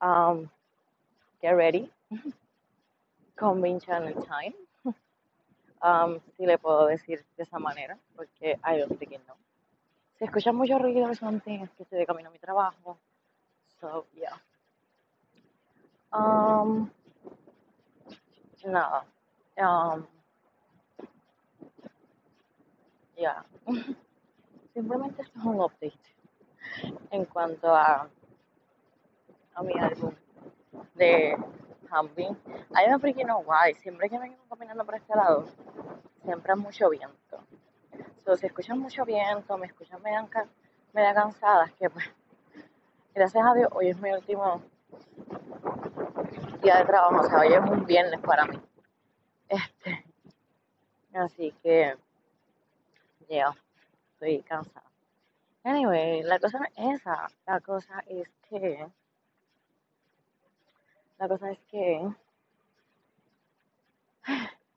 Um, get ready. Con Channel Time. Um, si le puedo decir de esa manera, porque I don't think no. Se escucha mucho ruido o something, es que estoy de camino a mi trabajo. So, yeah. Um, nada. Um, yeah. Simplemente esto es un update en cuanto a, mi álbum de Humping. I don't freaking why. Siempre que vengo caminando por este lado, siempre hay mucho viento. So, si escuchan mucho viento, me escuchan media, media cansadas, que pues, gracias a Dios, hoy es mi último día de trabajo, o sea, hoy es un viernes para mí. Este, así que, ya, yeah, estoy cansada. Anyway, la cosa es esa, la cosa es que la cosa es que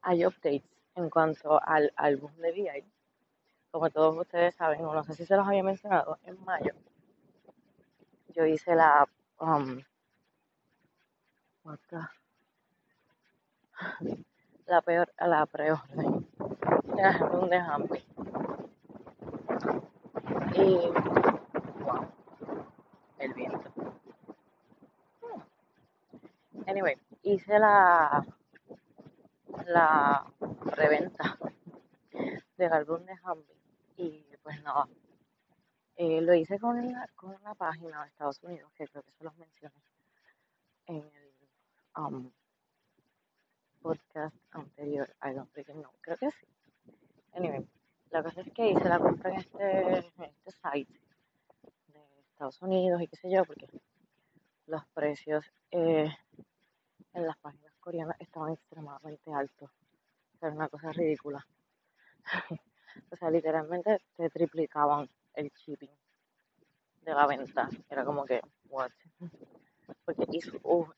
hay updates en cuanto al álbum de VI. Como todos ustedes saben, o no sé si se los había mencionado, en mayo yo hice la um, la peor la preorden del álbum de. Y wow, el viento. Anyway, hice la, la reventa del álbum de Hamby y pues nada, eh, lo hice con con una página de Estados Unidos que creo que se los mencioné en el um, podcast anterior. I don't think no, creo que sí. Anyway, la cosa es que hice la compra en este, en este site de Estados Unidos y qué sé yo, porque los precios eh, en las páginas coreanas estaban extremadamente altos. O sea, era una cosa ridícula. o sea, literalmente te triplicaban el shipping de la venta. Era como que, what? Porque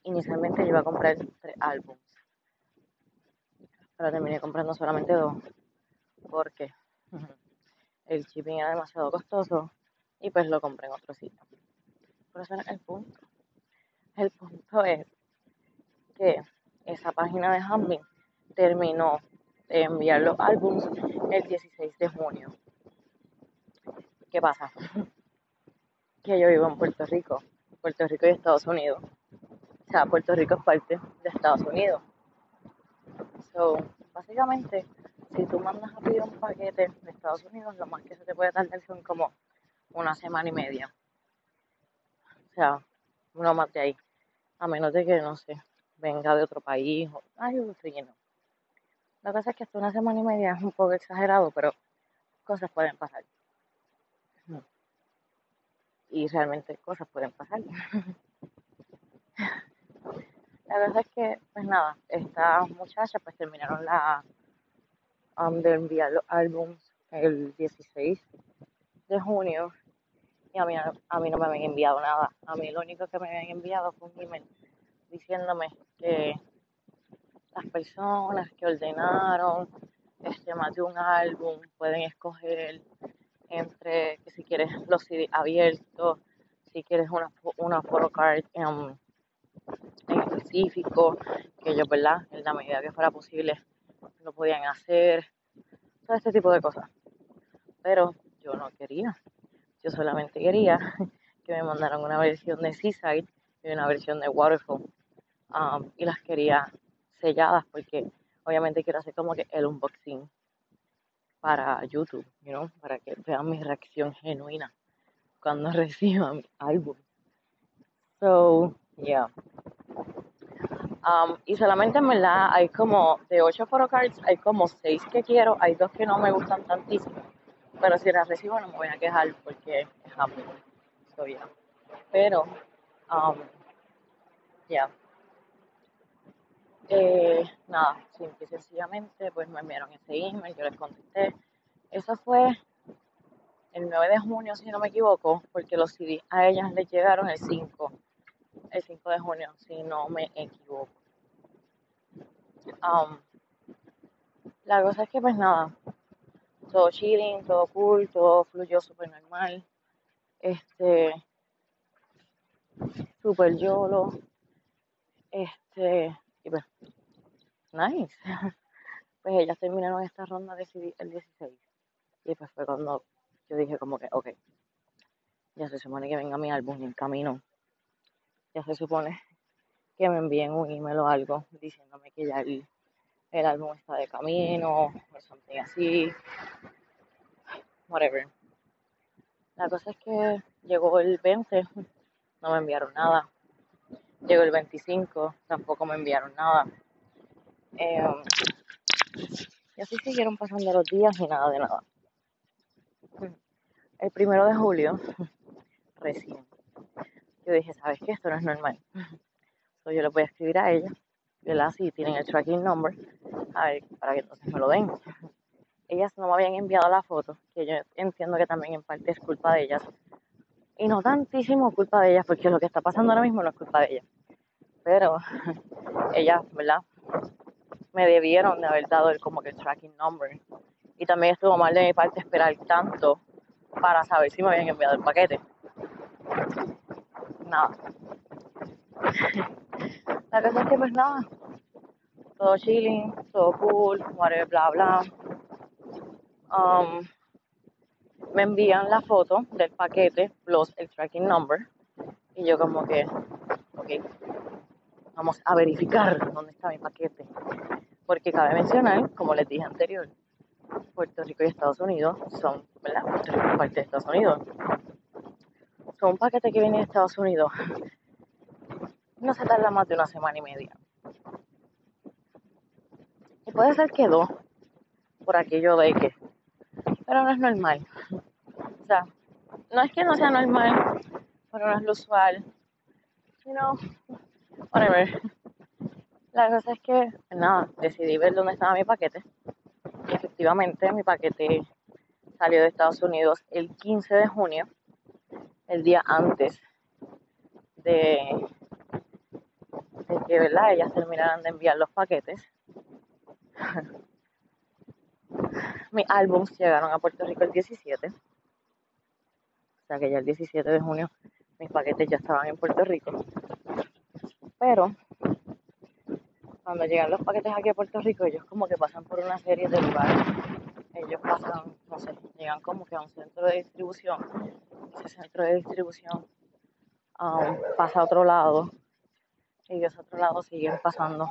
inicialmente yo iba a comprar tres álbumes. Pero terminé comprando solamente dos. Porque el shipping era demasiado costoso y pues lo compré en otro sitio. Pero ese es el punto. El punto es que esa página de Hamlin terminó de enviar los álbumes el 16 de junio. ¿Qué pasa? que yo vivo en Puerto Rico, Puerto Rico y Estados Unidos. O sea, Puerto Rico es parte de Estados Unidos. So, básicamente, si tú mandas a pedir un paquete de Estados Unidos, lo más que se te puede tardar son como una semana y media. O sea, no más de ahí. A menos de que, no sé, venga de otro país. O, yo estoy lleno. La cosa es que hasta una semana y media es un poco exagerado, pero cosas pueden pasar. Y realmente cosas pueden pasar. La cosa es que, pues nada, estas muchachas pues terminaron la um, de enviar los álbums el 16 de junio y a mí, a mí no me habían enviado nada. A mí lo único que me habían enviado fue un email diciéndome que las personas que ordenaron este más de un álbum pueden escoger entre que si quieres los CD abiertos, si quieres una, una photocard en, en específico, que ellos, ¿verdad? En la medida que fuera posible lo podían hacer, todo este tipo de cosas. Pero yo no quería, yo solamente quería que me mandaran una versión de Seaside y una versión de Waterfall. Um, y las quería selladas porque obviamente quiero hacer como que el unboxing para YouTube, you know, para que vean mi reacción genuina cuando reciba mi álbum. So, yeah. Um, y solamente en verdad hay como de 8 photocards, hay como 6 que quiero, hay dos que no me gustan tantísimo. Pero si las recibo no me voy a quejar porque es happy. So, yeah. Pero, um, yeah. Eh, nada, simple y sencillamente, pues me enviaron ese email, yo les contesté. Eso fue el 9 de junio, si no me equivoco, porque los CD a ellas les llegaron el 5, el 5 de junio, si no me equivoco. Um, la cosa es que, pues nada, todo chilling, todo cool, todo fluyó súper normal. Este, super yolo, este, y pues, nice. Pues ellas terminaron esta ronda el 16. Y pues fue cuando yo dije como que, ok, ya se supone que venga mi álbum en camino. Ya se supone que me envíen un email o algo diciéndome que ya el, el álbum está de camino o something así. Whatever. La cosa es que llegó el 20, no me enviaron nada. Llegó el 25, tampoco me enviaron nada. Em, y así siguieron pasando los días y nada de nada. El primero de julio, recién, yo dije, ¿sabes qué? Esto no es normal. Entonces yo le voy a escribir a ella, la Si tienen el tracking number, a ver, para que entonces me lo den. Ellas no me habían enviado la foto, que yo entiendo que también en parte es culpa de ellas. Y no tantísimo culpa de ellas, porque lo que está pasando ahora mismo no es culpa de ellas. Pero ellas, ¿verdad? Me debieron de haber dado el como que tracking number. Y también estuvo mal de mi parte esperar tanto para saber si me habían enviado el paquete. Nada. La cosa es que pues nada, todo chilling, todo cool, whatever, bla bla. Um, me envían la foto del paquete plus el tracking number y yo como que, ok, vamos a verificar dónde está mi paquete. Porque cabe mencionar, como les dije anterior, Puerto Rico y Estados Unidos son, ¿verdad? Puerto Rico parte de Estados Unidos. Son un paquete que viene de Estados Unidos no se tarda más de una semana y media. Y puede ser que dos, por aquello de que, pero no es normal. O sea, no es que no sea normal, pero no es lo usual. You whatever. La cosa es que, pues nada, decidí ver dónde estaba mi paquete. Y efectivamente, mi paquete salió de Estados Unidos el 15 de junio, el día antes de que ¿verdad? ellas terminaran de enviar los paquetes. Mis álbums llegaron a Puerto Rico el 17. O sea que ya el 17 de junio mis paquetes ya estaban en Puerto Rico. Pero cuando llegan los paquetes aquí a Puerto Rico, ellos como que pasan por una serie de lugares. Ellos pasan, no sé, llegan como que a un centro de distribución. Ese centro de distribución um, pasa a otro lado y de ese otro lado siguen pasando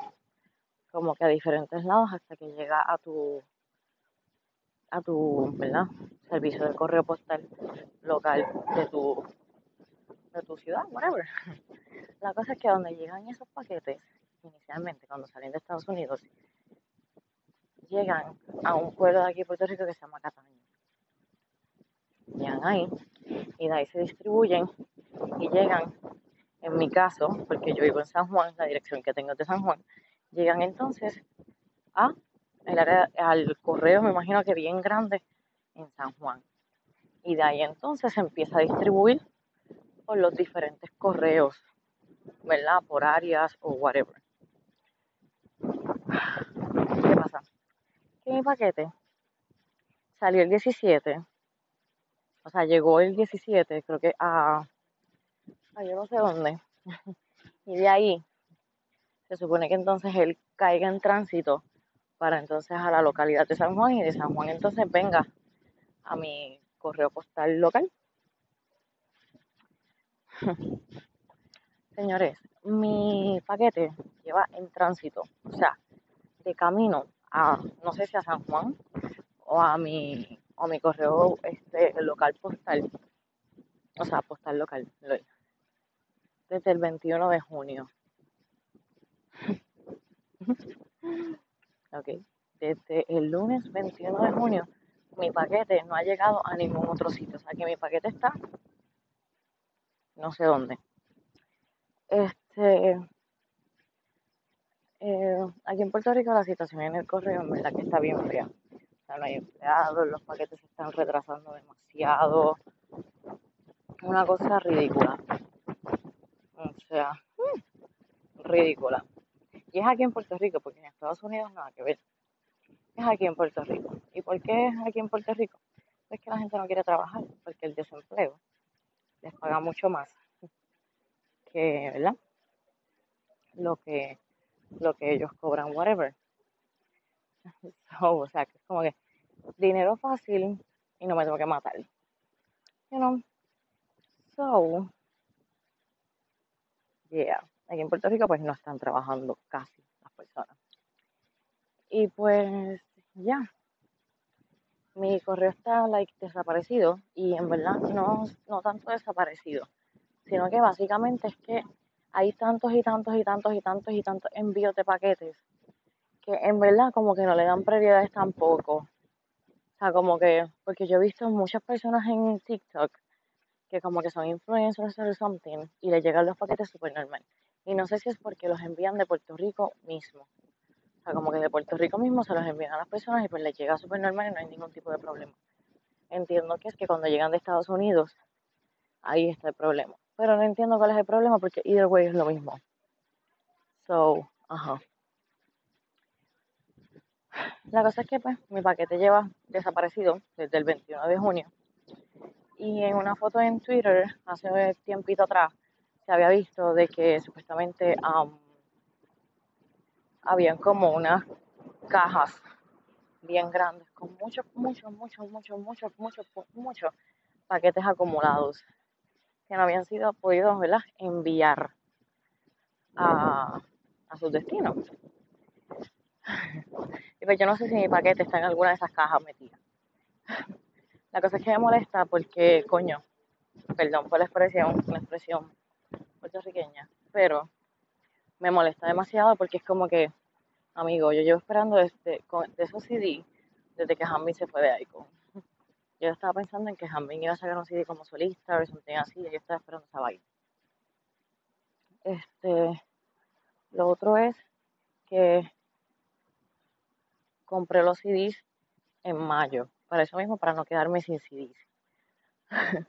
como que a diferentes lados hasta que llega a tu a tu ¿verdad? servicio de correo postal local de tu de tu ciudad, whatever. La cosa es que donde llegan esos paquetes, inicialmente cuando salen de Estados Unidos, llegan a un pueblo de aquí de Puerto Rico que se llama Cataño. Llegan ahí y de ahí se distribuyen y llegan en mi caso, porque yo vivo en San Juan, la dirección que tengo es de San Juan, llegan entonces a el área, al correo, me imagino que bien grande, en San Juan. Y de ahí entonces se empieza a distribuir por los diferentes correos, ¿verdad? Por áreas o whatever. ¿Qué pasa? Que mi paquete salió el 17, o sea, llegó el 17, creo que a a yo no sé dónde. y de ahí se supone que entonces él caiga en tránsito para entonces a la localidad de San Juan y de San Juan entonces venga a mi correo postal local. Señores, mi paquete lleva en tránsito, o sea, de camino a, no sé si a San Juan o a mi, o mi correo este, local postal, o sea, postal local, lo desde el 21 de junio. ok, desde el lunes 21 de junio mi paquete no ha llegado a ningún otro sitio. O sea que mi paquete está no sé dónde. Este, eh, aquí en Puerto Rico la situación en el correo en verdad que está bien fea. O sea, no hay empleados, los paquetes se están retrasando demasiado. Una cosa ridícula. O sea, mm, ridícula. Y es aquí en Puerto Rico, porque en Estados Unidos nada que ver. Es aquí en Puerto Rico. ¿Y por qué es aquí en Puerto Rico? Es que la gente no quiere trabajar, porque el desempleo les paga mucho más que, ¿verdad? Lo que, lo que ellos cobran, whatever. o sea, que es como que dinero fácil y no me tengo que matar. You know? So, yeah. Aquí en Puerto Rico pues no están trabajando casi las personas. Y pues, ya. Mi correo está like desaparecido y en verdad no, no tanto desaparecido, sino que básicamente es que hay tantos y tantos y tantos y tantos y tantos envíos de paquetes que en verdad como que no le dan prioridades tampoco. O sea, como que, porque yo he visto muchas personas en TikTok que como que son influencers o something y les llegan los paquetes súper normal. Y no sé si es porque los envían de Puerto Rico mismo. O sea, como que de Puerto Rico mismo se los envían a las personas y pues les llega súper normal y no hay ningún tipo de problema. Entiendo que es que cuando llegan de Estados Unidos, ahí está el problema. Pero no entiendo cuál es el problema porque either way es lo mismo. So, ajá. La cosa es que pues mi paquete lleva desaparecido desde el 21 de junio. Y en una foto en Twitter, hace tiempito atrás, se había visto de que supuestamente habían como unas cajas bien grandes con muchos, muchos, muchos, muchos, muchos, muchos, muchos paquetes acumulados que no habían sido podidos enviar a, a sus destinos. Y pues yo no sé si mi paquete está en alguna de esas cajas metidas. La cosa es que me molesta porque, coño, perdón por la expresión, una expresión puertorriqueña, pero me molesta demasiado porque es como que, amigo, yo llevo esperando desde, de esos CD desde que Hamby se fue de Icon. Yo estaba pensando en que Hamby iba a sacar un CD como solista o something así, y yo estaba esperando esa vaina. Este, lo otro es que compré los CDs en mayo, para eso mismo, para no quedarme sin CDs.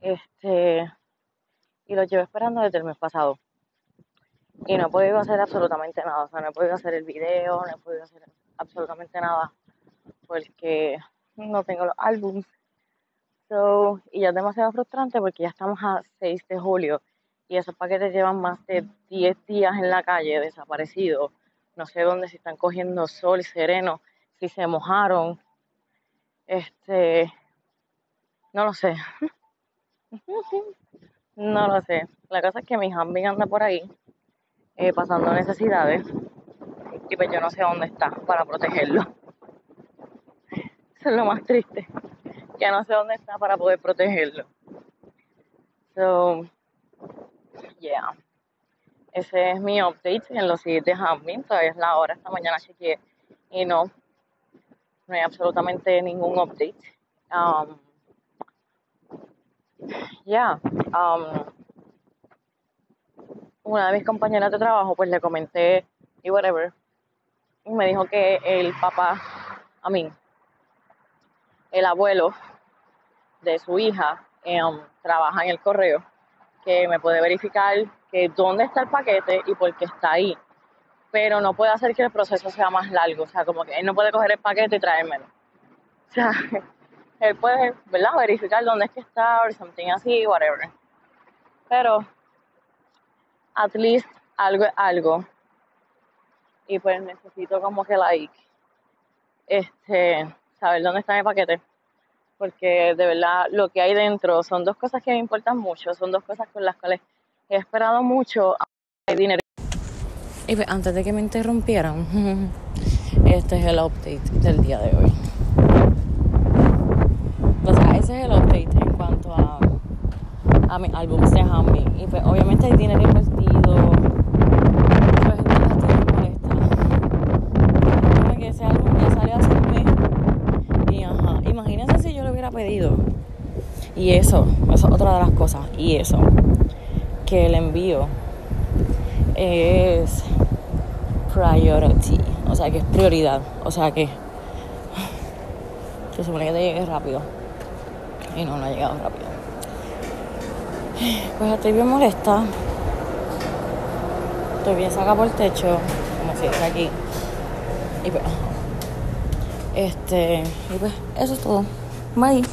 este, y los llevo esperando desde el mes pasado. Y no he podido hacer absolutamente nada, o sea, no he podido hacer el video, no he podido hacer absolutamente nada, porque no tengo los álbums. So, y ya es demasiado frustrante porque ya estamos a 6 de julio y esos paquetes llevan más de 10 días en la calle desaparecidos no sé dónde, si están cogiendo sol sereno, si se mojaron, este, no lo sé, no lo sé. La cosa es que mi Hamby anda por ahí eh, pasando necesidades y pues yo no sé dónde está para protegerlo. Eso es lo más triste, que no sé dónde está para poder protegerlo. So, yeah. Ese es mi update en los sitios de es la hora. Esta mañana chequeé y no, no hay absolutamente ningún update. Um, ya. Um, una de mis compañeras de trabajo, pues le comenté y whatever. Y me dijo que el papá, a mí, el abuelo de su hija, um, trabaja en el correo, que me puede verificar dónde está el paquete y por qué está ahí. Pero no puede hacer que el proceso sea más largo. O sea, como que él no puede coger el paquete y traérmelo. O sea, él puede, ¿verdad? Verificar dónde es que está o something así, whatever. Pero, at least algo es algo. Y pues necesito como que like, este, saber dónde está mi paquete. Porque de verdad lo que hay dentro son dos cosas que me importan mucho, son dos cosas con las cuales he esperado mucho hay dinero. Y pues, antes de que me interrumpieran, este es el update del día de hoy. O sea, ese es el update a mi álbum de Hammy. Y pues obviamente hay dinero invertido. Pues molesta. que ese álbum ya salió hace un mes. Y ajá, imagínense si yo lo hubiera pedido. Y eso, eso es otra de las cosas. Y eso que el envío es priority, o sea que es prioridad, o sea que se supone que te llegue rápido y no, no ha llegado rápido. Pues estoy bien molesta, estoy bien saca por el techo, como si está aquí. Y pues, este, y pues eso es todo. Bye.